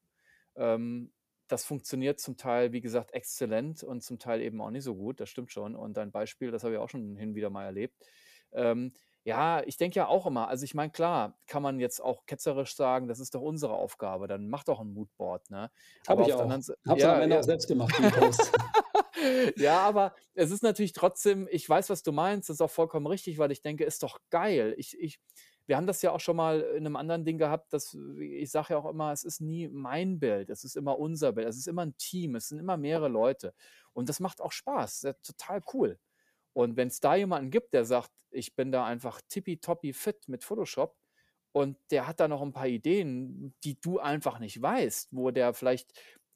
Ähm, das funktioniert zum Teil, wie gesagt, exzellent und zum Teil eben auch nicht so gut, das stimmt schon. Und dein Beispiel, das habe ich auch schon hin und wieder mal erlebt. Ähm, ja, ich denke ja auch immer also, ich meine, klar, kann man jetzt auch ketzerisch sagen: „Das ist doch unsere Aufgabe, dann mach doch 'n Moodboard“, ne? Habe Aber ich auch. Es dann am ja, Ende ja. auch selbst gemacht, die Posts. Ja, aber es ist natürlich trotzdem ich weiß, was du meinst, das ist auch vollkommen richtig, weil ich denke: „Ist doch geil.“ Ich ich wir haben das ja auch schon mal in 'nem anderen Ding gehabt, dass ich sage ja auch immer, es ist nie mein Bild, es ist immer unser Bild. Es ist immer 'n Team, es sind immer mehrere Leute. Und das macht auch Spaß, ja, total cool. Und wenn's da jemanden gibt, der sagt: „Ich bin da einfach tippitoppi fit mit Photoshop“ und der hat da noch 'n paar Ideen, die du einfach nicht weißt, wo der vielleicht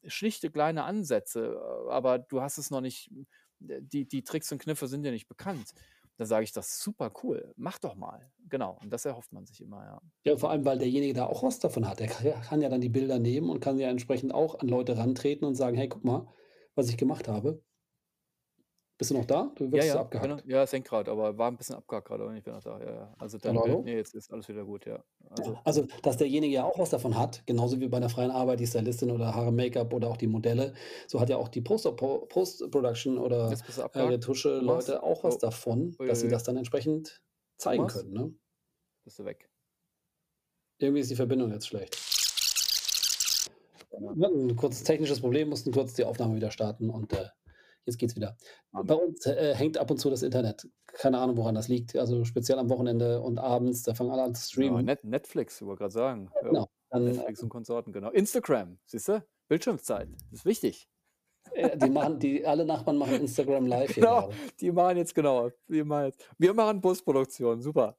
schlichte kleine Ansätze äh, aber du hast es noch nicht d die die Tricks und Kniffe sind dir nicht bekannt. Da sage ich: „Das super cool, mach doch mal.“ Genau, und das erhofft man sich immer, ja. Ja, vor allem, weil derjenige da auch was davon hat. Der kann ja dann die Bilder nehmen und kann ja entsprechend auch an Leute rantreten und sagen: „Hey, guck mal, was ich gemacht habe.“ Bist du noch da? Du Ja, wirkst so ja, genau. abgehackt. Ja, es hängt grad, aber war 'n bisschen abgehackt grade, aber ich bin noch da. Ja, ja. Also, dein Hallo, Bild hallo? ne, jetzt ist alles wieder gut, ja. Also Ja, also, dass derjenige ja auch was davon hat, genauso wie bei 'ner freien Arbeit, die Stylistin oder Haare, Make-up oder auch die Modelle. So hat ja auch die Post-Production oder, bist du äh? Retusche-Leute auch was Oh. davon, dass sie das dann entsprechend zeigen Thomas? können, ne? Bist du weg. Irgendwie ist die Verbindung jetzt schlecht. Ja. Wir hatten 'n kurzes technisches Problem, mussten kurz die Aufnahme wieder starten und, äh, jetzt geht's wieder. Bei Amen. uns, äh, hängt ab und zu das Internet. Keine Ahnung, woran das liegt. Also, speziell am Wochenende und abends, da fangen alle an zu Ja, streamen. Net Netflix, wollte grad sagen. Ja, Genau, dann, Netflix und ähm Konsorten, genau. Instagram, siehst du? Bildschirmzeit, ist wichtig. Äh, die machen die alle Nachbarn machen Instagram Live Genau, gerade. die machen jetzt genau, die machen jetzt wir machen Postproduktion, super.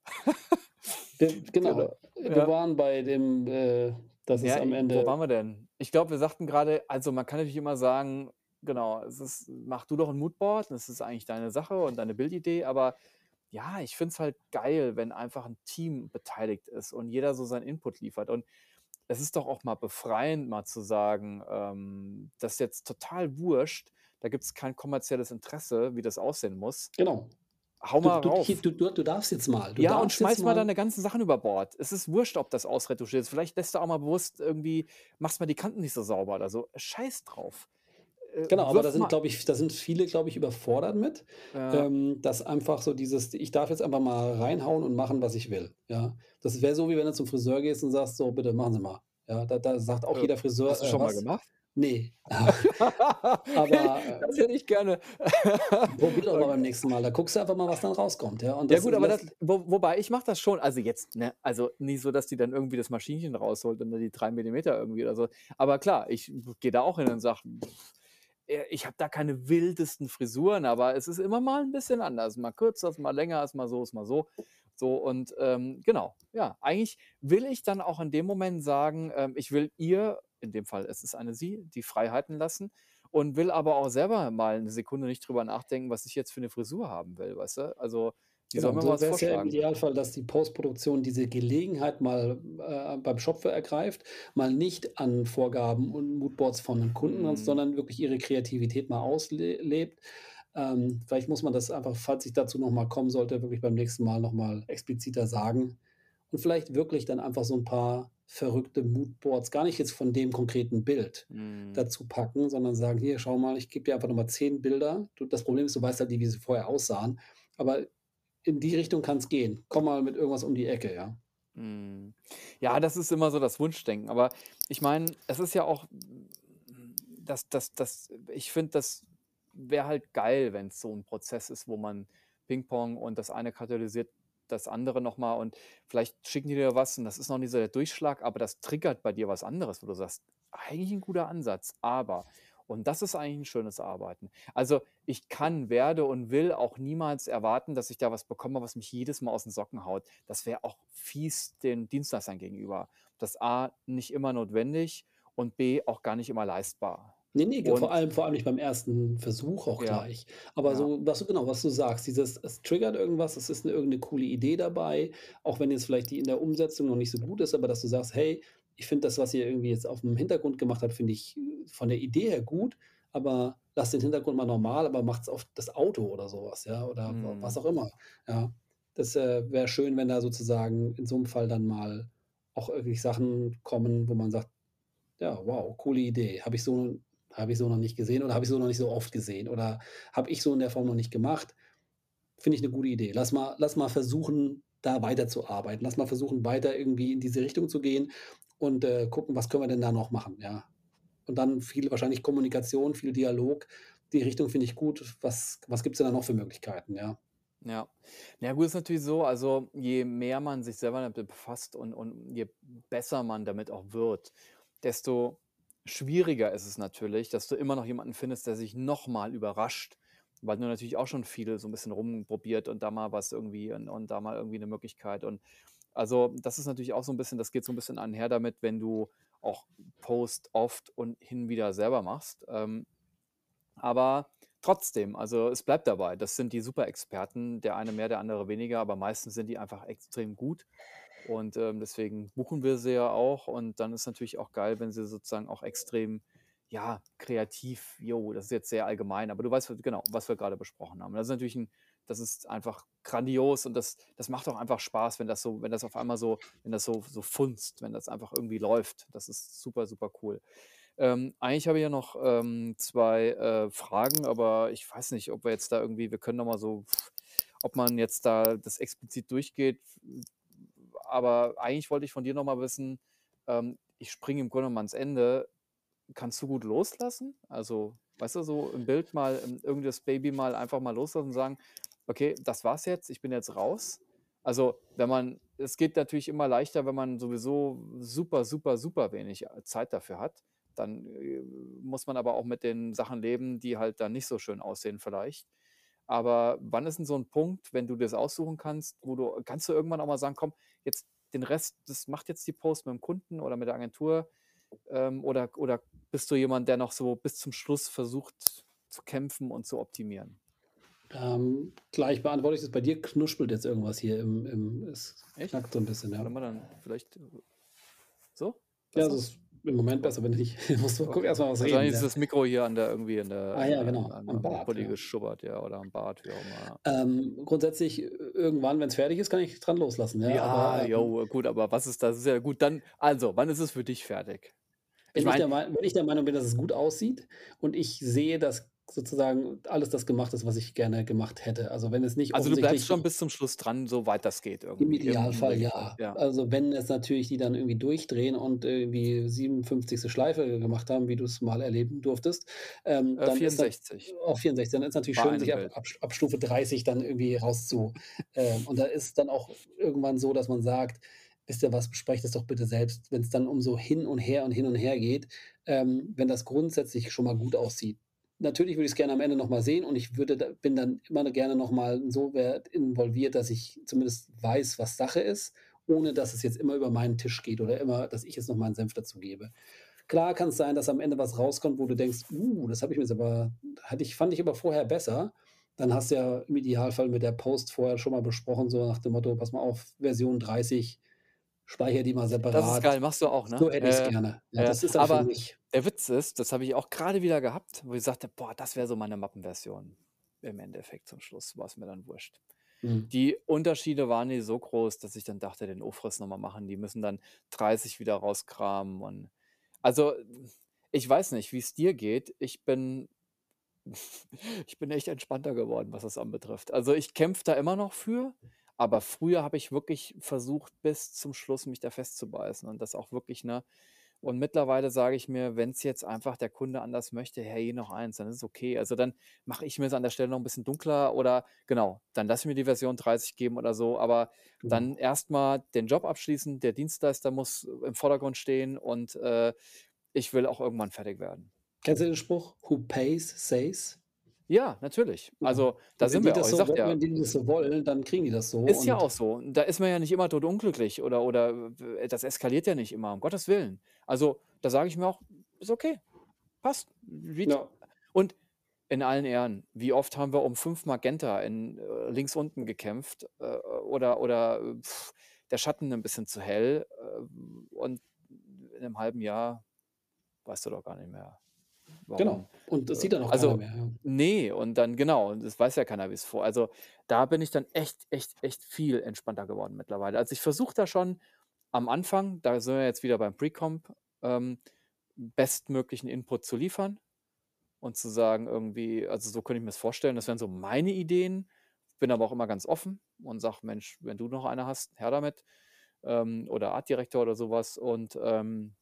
Wir Genau, genau, wir ja. waren bei dem, äh, dass es Ja, am i wo Ende waren wir denn? Ich glaube, wir sagten grade also, man kann natürlich immer sagen, genau, es ist mach du doch 'n Moodboard, das ist eigentlich deine Sache und deine Bildidee, aber ja, ich finde es halt geil, wenn einfach 'n Team beteiligt ist und jeder so seinen Input liefert. Und es ist doch auch mal befreiend, mal zu sagen, ähm, das ist jetzt total wurscht, da gibt's kein kommerzielles Interesse, wie das aussehen muss. Genau. Hau Du mal du rauf. du du du darfst jetzt mal. Du Ja, und schmeiß mal mal deine ganzen Sachen über Bord. Es ist wurscht, ob das ausretuschiert ist. Vielleicht lässt du auch mal bewusst irgendwie machst mal die Kanten nicht so sauber oder so. Scheiß drauf. Äh, Genau, aber da sind, mal glaube ich da sind viele, glaube ich, überfordert mit, Ja. ähm, dass einfach so dieses: „Ich darf jetzt einfach mal reinhauen und machen, was ich will“, ja? Das wäre so, wie wenn du zum Friseur gehst und sagst: „So, bitte machen Sie mal.“ Ja, da da sagt auch Äh, jeder Friseur: hast du „Äh, schon mal was?“ gemacht? Ne. Aber, Das äh hätte ich gerne. probier doch mal beim nächsten Mal. Da guckst du einfach mal, was dann rauskommt, ja? Und Ja das gut, aber das wo wobei ich mache das schon also jetzt, ne also nicht so, dass die dann irgendwie das Maschinchen rausholt und dann die 3 Millimeter irgendwie oder so. Aber klar, ich gehe da auch hin und sage: „Äh, ich habe da keine wildesten Frisuren, aber es ist immer mal 'n bisschen anders. Mal kürzer, mal länger, ist mal so, ist mal so.“ So und, ähm, genau, ja. Eigentlich will ich dann auch in dem Moment sagen, ähm, ich will ihr in dem Fall es ist eine sie, die Freiheiten lassen und will aber auch selber mal 'ne Sekunde nicht drüber nachdenken, was ich jetzt für 'ne Frisur haben will, weißt du? Also, die Genau, soll und mir mal so was es ja im vorschlagen. Idealfall, dass die Postproduktion diese Gelegenheit mal, äh, beim Schopfe ergreift, mal nicht an Vorgaben und Moodboards von 'nem Kunden Mhm. sondern wirklich ihre Kreativität mal ausle lebt. Ähm, vielleicht muss man das einfach, falls ich dazu noch mal kommen sollte, wirklich beim nächsten Mal noch mal expliziter sagen und vielleicht wirklich dann einfach so 'n paar verrückte Moodboards, gar nicht jetzt von dem konkreten Bild Mhm. dazu packen, sondern sagen: „Hier, schau mal, ich gebe dir einfach noch mal 10 Bilder.“ Du das Problem ist, du weißt halt nie, wie sie vorher aussahen, aber in die Richtung kann's gehen. Komm mal mit irgendwas um die Ecke, ja? Mhm. Ja, das ist immer so das Wunschdenken. Aber ich meine, es ist ja auch das das das ich finde, das wäre halt geil, wenn's so 'n Prozess ist, wo man Pingpong und das eine katalysiert das andere noch mal und vielleicht schicken die dir was und das ist noch nicht so der Durchschlag, aber das triggert bei dir was anderes, wo du sagst: „Eigentlich 'n guter Ansatz, aber“ und das ist eigentlich 'n schönes Arbeiten. Also, ich kann, werde und will auch niemals erwarten, dass ich da was bekomme, was mich jedes Mal aus 'n Socken haut. Das wäre auch fies den Dienstleistern gegenüber. Das A nicht immer notwendig und B auch gar nicht immer leistbar. Ne, ne, ge vor Und allem vor allem nicht beim 1. Versuch auch Ja, gleich. Aber ja. so was du genau, was du sagst, dieses es triggert irgendwas, es ist 'ne irgend 'ne coole Idee dabei, auch wenn jetzt vielleicht die in der Umsetzung noch nicht so gut ist, aber dass du sagst: „Hey, ich finde das, was ihr irgendwie jetzt aufm Hintergrund gemacht habt, finde ich von der Idee her gut, aber lasst den Hintergrund mal normal, aber macht's auf das Auto“ oder so was, ja, oder wa was Mhm. auch immer, ja? Das, äh, wäre schön, wenn da sozusagen in so 'nem Fall dann mal auch irgendwie Sachen kommen, wo man sagt: „Ja, wow, coole Idee. Habe ich so habe ich so noch nicht gesehen oder habe ich so noch nicht so oft gesehen oder habe ich so in der Form noch nicht gemacht. Finde ich 'ne gute Idee. Lass mal lass mal versuchen, da weiterzuarbeiten. Lass mal versuchen, weiter irgendwie in diese Richtung zu gehen und, äh, gucken, was können wir denn da noch machen“, ja? Und dann viel wahrscheinlich Kommunikation, viel Dialog. Die Richtung finde ich gut. Was was gibt's denn da noch für Möglichkeiten, ja? Ja. Na ja gut, ist natürlich so, also je mehr man sich selber damit befasst und und je besser man damit auch wird, desto schwieriger ist es natürlich, dass du immer noch jemanden findest, der sich noch mal überrascht, weil du natürlich auch schon viel so 'n bisschen rumprobiert und da mal was irgendwie und und da mal irgendwie 'ne Möglichkeit und also, das ist natürlich auch so 'n bisschen das geht so 'n bisschen einher damit, wenn du auch Post oft und hin wieder selber machst. Ähm, aber trotzdem, also es bleibt dabei. Das sind die Superexperten, der eine mehr, der andere weniger, aber meistens sind die einfach extrem gut und, ähm, deswegen buchen wir sie ja auch und dann ist natürlich auch geil, wenn sie sozusagen auch extrem, ja, kreativ jo, das ist jetzt sehr allgemein, aber du weißt, genau, was wir grade besprochen haben. Das ist natürlich 'n das ist einfach grandios und das das macht auch einfach Spaß, wenn das so wenn das auf einmal so wenn das so so funzt, wenn das einfach irgendwie läuft. Das ist super, super cool. Ähm, eigentlich habe ich ja noch, ähm, 2, äh, Fragen, aber ich weiß nicht, ob wir jetzt da irgendwie wir können noch mal so ob man jetzt da das explizit durchgeht, aber eigentlich wollte ich von dir noch mal wissen, ähm, ich springe im Grunde genommen ans Ende. Kannst du gut loslassen? Also, weißt du, so im Bild mal ähm, irgendwie das Baby mal einfach mal loslassen und sagen: „Okay, das war's jetzt, ich bin jetzt raus.“ Also, wenn man es geht natürlich immer leichter, wenn man sowieso super, super, super wenig, äh, Zeit dafür hat. Dann äh, muss man aber auch mit den Sachen leben, die halt dann nicht so schön aussehen vielleicht. Aber wann ist denn so ein Punkt, wenn du das aussuchen kannst, wo du kannst du irgendwann auch mal sagen: „Komm, jetzt den Rest, das macht jetzt die Post mit dem Kunden oder mit der Agentur“, ähm, oder oder bist du jemand, der noch so bis zum Schluss versucht zu kämpfen und zu optimieren? Ähm, gleich beantworte ich das. Bei dir knuspelt jetzt irgendwas hier im im es Echt? knackt so 'n bisschen, ja. Warte mal, dann vielleicht äh, so? Ja, Besser? es ist im Moment besser, wenn nicht musst du guck Okay. erst mal was reden, Wahrscheinlich ist ja. das Mikro hier an der irgendwie an der Ah ja, der an genau, an am Bart, Pulli ja. geschubbert, ja, oder am Bart, wie auch immer, ja. Ähm, grundsätzlich, irgendwann, wenn's fertig ist, kann ich dran loslassen, ja, Ja, aber, ähm jo, gut, aber was ist das ist ja gut, dann also, wann ist es für dich fertig? Ich Wenn ich meine der wenn ich der Meinung bin, dass es gut aussieht und ich sehe, dass sozusagen alles das gemacht ist, was ich gerne gemacht hätte. Also, wenn es nicht Also, du bleibst schon bis zum Schluss dran, soweit das geht Im irgendwie, irgendein Idealfall ja. ja. Also, wenn es natürlich die dann irgendwie durchdrehen und irgendwie 57. Schleife gemacht haben, wie du's mal erleben durftest, ähm, Äh, dann ist das 64. oh, 64, dann ist natürlich Bei schön, sich ab ab ab Stufe 30 dann irgendwie rauszu ähm, und da ist dann auch irgendwann so, dass man sagt: „Wisst ihr was, besprecht es doch bitte selbst.“ Wenn's dann um so hin und her und hin und her geht, ähm, wenn das grundsätzlich schon mal gut aussieht. Natürlich würde ich's gerne am Ende noch mal sehen und ich würde bin dann immer gerne noch mal insoweit involviert, dass ich zumindest weiß, was Sache ist, ohne dass es jetzt immer über meinen Tisch geht oder immer dass ich jetzt noch meinen Senf dazugebe. Klar kann's sein, dass am Ende was rauskommt, wo du denkst: „Uh, das habe ich mir jetzt aber hatte ich fand ich aber vorher besser.“ Dann hast du ja im Idealfall mit der Post vorher schon mal besprochen, so nach dem Motto: „Pass mal auf, Version 30, speicher die mal Das ist separat. geil, machst du auch, ne? So hätte ich's Äh, gerne.“ Ja, ja, das ist aber der Witz ist, das habe ich auch grade wieder gehabt, wo ich sagte: „Boah, das wäre so meine Mappenversion.“ Im Endeffekt zum Schluss war's mir dann wurscht. Mhm. Die Unterschiede waren nicht so groß, dass ich dann dachte: „Den Aufriss noch mal machen.“ Die müssen dann 30 wieder rauskramen und also, ich weiß nicht, wie's dir geht. Ich bin ich bin echt entspannter geworden, was das anbetrifft. Also, ich kämpfe da immer noch für, aber früher habe ich wirklich versucht, bis zum Schluss mich da festzubeißen und das auch wirklich, ne? Und mittlerweile sage ich mir, wenn's jetzt einfach der Kunde anders möchte, hey, noch eins, dann ist es okay. Also, dann mache ich mir's an der Stelle noch 'n bisschen dunkler oder genau, dann lasse ich mir die Version 30 geben oder so, aber dann Genau. erst mal den Job abschließen. Der Dienstleister muss im Vordergrund stehen und, äh, ich will auch irgendwann fertig werden. Kennst du den Spruch: „Who pays, says?“ Ja, natürlich. Also, da Und wenn sind die wir auch. das Ich so sagte wenn ja wenn die das so wollen, dann kriegen die das so Ist ja auch und so. Da ist man ja nicht immer todunglücklich oder oder w das eskaliert ja nicht immer, um Gottes Willen. Also, da sage ich mir auch: „Ist okay, passt, sieht“ Ja. und in allen Ehren, wie oft haben wir um 5 Magenta in äh, links unten gekämpft, äh, oder oder der Schatten 'n bisschen zu hell, äh, und in 'nem halben Jahr weißt du doch gar nicht mehr, warum. Genau. Und das sieht dann auch keiner also, mehr, ja. ne, und dann genau, und das weiß ja keiner, wie's vor also, da bin ich dann echt, echt, echt viel entspannter geworden mittlerweile. Also, ich versuche da schon am Anfang, da sind wir jetzt wieder beim Pre-Comp, ähm, bestmöglichen Input zu liefern und zu sagen irgendwie also, so könnte ich mir's vorstellen, das wären so meine Ideen, bin aber auch immer ganz offen und sage: „Mensch, wenn du noch eine hast, her damit“, ähm, oder Artdirektor oder so was und, ähm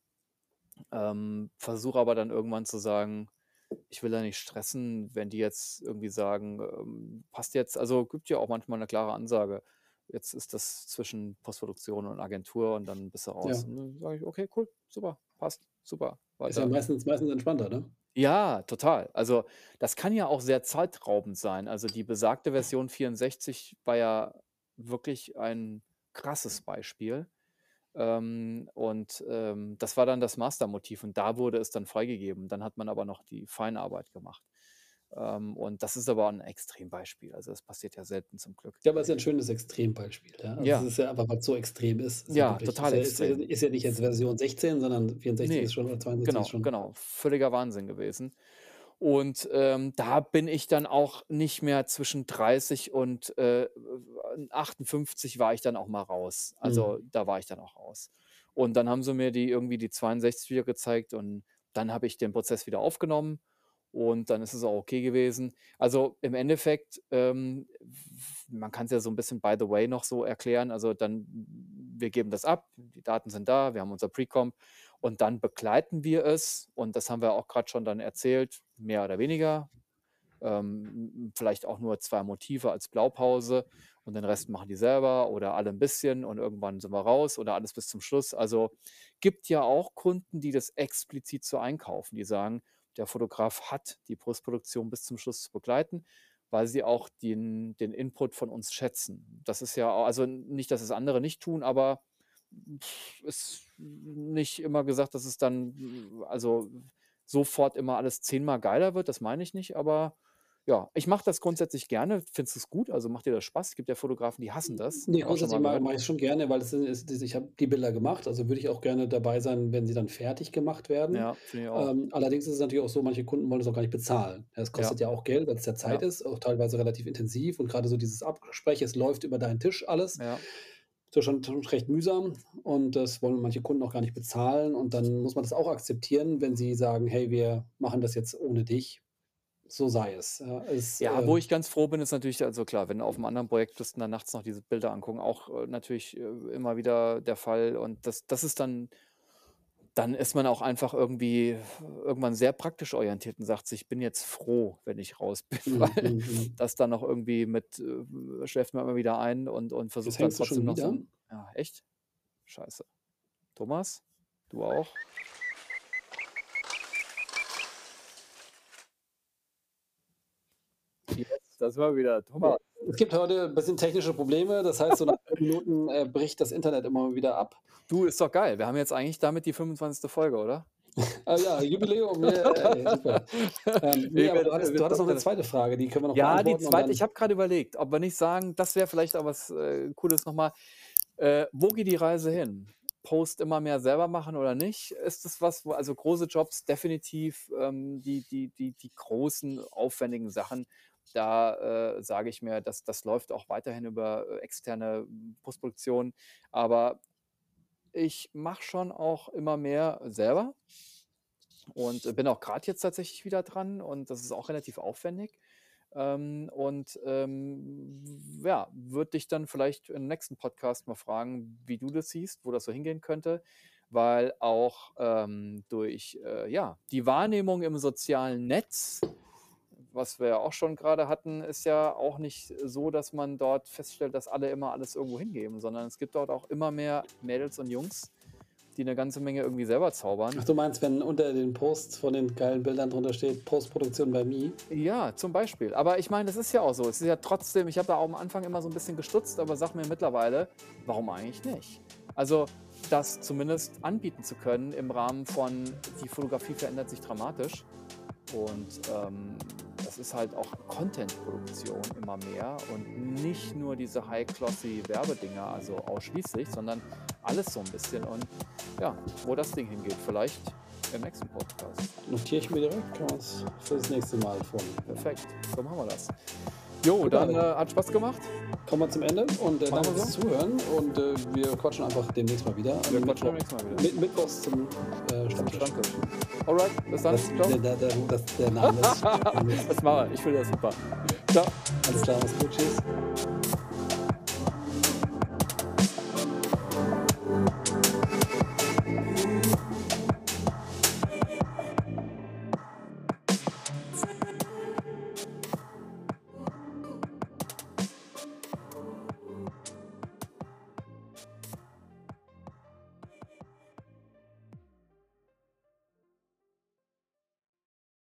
ähm, versuche aber dann irgendwann zu sagen: „Ich will da nicht stressen“, wenn die jetzt irgendwie sagen, ähm: „Passt jetzt“ also, gibt ja auch manchmal 'ne klare Ansage: „Jetzt ist das zwischen Postproduktion und Agentur und dann bist du raus.“ Ja. Und dann sage ich: „Okay, cool, super, passt, super, Ist ja weiter.“ meistens meistens entspannter, ne? Ja, total. Also, das kann ja auch sehr zeitraubend sein. Also, die besagte Version 64 war ja wirklich ein krasses Beispiel. Ähm, und, ähm, das war dann das Mastermotiv und da wurde es dann freigegeben. Dann hat man aber noch die Feinarbeit gemacht. Ähm, und das ist aber 'n Extrembeispiel. Also, das passiert ja selten zum Glück. Ja, aber ist ja 'n schönes Extrembeispiel, ja? Also, es Ja. ist ja einfach, weil's so extrem ist. Ist ja wirklich ist total ist extrem. ist ja nicht jetzt Version 16, sondern 64 ist Ne, schon oder 72 ist genau, schon genau, völliger Wahnsinn gewesen. Und, ähm, da bin ich dann auch nicht mehr zwischen 30 und, äh, 58 war ich dann auch mal raus. Also, Mhm. da war ich dann auch raus. Und dann haben sie mir die irgendwie die 62 wieder gezeigt und dann habe ich den Prozess wieder aufgenommen und dann ist es auch okay gewesen. Also, im Endeffekt, ähm, man kann's ja so 'n bisschen by the way noch so erklären. Also, dann wir geben das ab, die Daten sind da, wir haben unser Pre-Comp und dann begleiten wir es und das haben wir auch grad schon dann erzählt, mehr oder weniger, ähm, vielleicht auch nur 2 Motive als Blaupause und den Rest machen die selber oder alle ein bisschen und irgendwann sind wir raus oder alles bis zum Schluss. Also gibt ja auch Kunden, die das explizit so einkaufen, die sagen, der Fotograf hat die Postproduktion bis zum Schluss zu begleiten, weil sie auch den, den Input von uns schätzen. Das ist ja, also nicht, dass es andere nicht tun, aber ist nicht immer gesagt, dass es dann also sofort immer alles zehnmal geiler wird, das meine ich nicht, aber ja, ich mache das grundsätzlich gerne. Findest du es gut? Also macht dir das Spaß? Es gibt ja Fotografen, die hassen das. Ne, grundsätzlich ma mache ich schon gerne, weil es ist ich habe die Bilder gemacht, also würde ich auch gerne dabei sein, wenn sie dann fertig gemacht werden. Ja, finde ich auch. Ähm, allerdings ist es natürlich auch so, manche Kunden wollen das auch gar nicht bezahlen. Ja, es Ja, kostet ja auch Geld, weil es ja Zeit ja, ist, auch teilweise relativ intensiv und gerade so dieses Abgespräch, es läuft über deinen Tisch alles. ja. Ist ja schon schon recht mühsam und das wollen manche Kunden auch gar nicht bezahlen und dann muss man das auch akzeptieren, wenn sie sagen: „Hey, wir machen das jetzt ohne dich.“ So sei es. Ja, es, Ja, wo äh ich ganz froh bin, ist natürlich also klar, wenn du auf 'm anderen Projekt bist und dann nachts noch diese Bilder angucken, auch, äh, natürlich, äh, immer wieder der Fall und das das ist dann dann ist man auch einfach irgendwie irgendwann sehr praktisch orientiert und sagt sich: „Ich bin jetzt froh, wenn ich raus bin“, Mhm, weil mhm, mhm. das dann noch irgendwie mit äh, schläft man immer wieder ein und und versucht dann trotzdem noch so ja, echt? Scheiße. Thomas, du auch? Jetzt, da sind wir wieder. Thomas. es gibt heute 'n bisschen technische Probleme. Das heißt, so nach 5 Minuten, äh, bricht das Internet immer wieder ab. Du, ist doch geil. Wir haben jetzt eigentlich damit die 25. Folge, oder? Ah ja, Jubiläum, ja, ey, super. Ähm, ne, Ne, aber wir du hattest du hattest noch 'ne stoppen zweite Frage, die können wir noch Ja, die zweite ich habe grade überlegt, ob wir nicht sagen, das wäre vielleicht auch was, äh, Cooles noch mal. Äh, wo geht die Reise hin? Post immer mehr selber machen oder nicht? Ist das was, wo also große Jobs definitiv, ähm, die die die die großen aufwendigen Sachen, da, äh, sage ich mir, das das läuft auch weiterhin über, äh, externe Postproduktion. Aber ich mache schon auch immer mehr selber und, äh, bin auch grad jetzt tatsächlich wieder dran und das ist auch relativ aufwendig. Ähm, und, ähm, ja, würde dich dann vielleicht im nächsten Podcast mal fragen, wie du das siehst, wo das so hingehen könnte, weil auch, ähm, durch, äh, ja, die Wahrnehmung im sozialen Netz, was wir ja auch schon grade hatten, ist ja auch nicht so, dass man dort feststellt, dass alle immer alles irgendwo hingeben, sondern es gibt dort auch immer mehr Mädels und Jungs, die 'ne ganze Menge irgendwie selber zaubern. Ach, du meinst, wenn unter den Posts von den geilen Bildern drunter steht: „Postproduktion by me“? Ja, zum Beispiel. Aber ich meine, das ist ja auch so. Es ist ja trotzdem ich habe da auch am Anfang immer so 'n bisschen gestutzt, aber sage mir mittlerweile: „Warum eigentlich nicht?“ Also, das zumindest anbieten zu können im Rahmen von die Fotografie verändert sich dramatisch und, ähm, das ist halt auch Content-Produktion immer mehr und nicht nur diese high-glossy Werbedinger, also ausschließlich, sondern alles so 'n bisschen und ja, wo das Ding hingeht, vielleicht im nächsten Podcast. Notiere ich mir direkt, können wir's für das nächste Mal vornehmen. Perfekt, so machen wir das. Jo, Gut, dann, äh, hat Spaß gemacht. Kommen wir zum Ende und, äh, danke fürs so. Zuhören und, äh, wir quatschen einfach demnächst mal wieder Wir quatschen nächsten Mal wieder. Mi mittwochs zum, äh, Stammtisch. Stammtisch. Alright, bis dann. Das Tschau. der der der das der Name ist Das machen wir. Ich finde das super. Tschau. Alles klar, gut. Tschüss.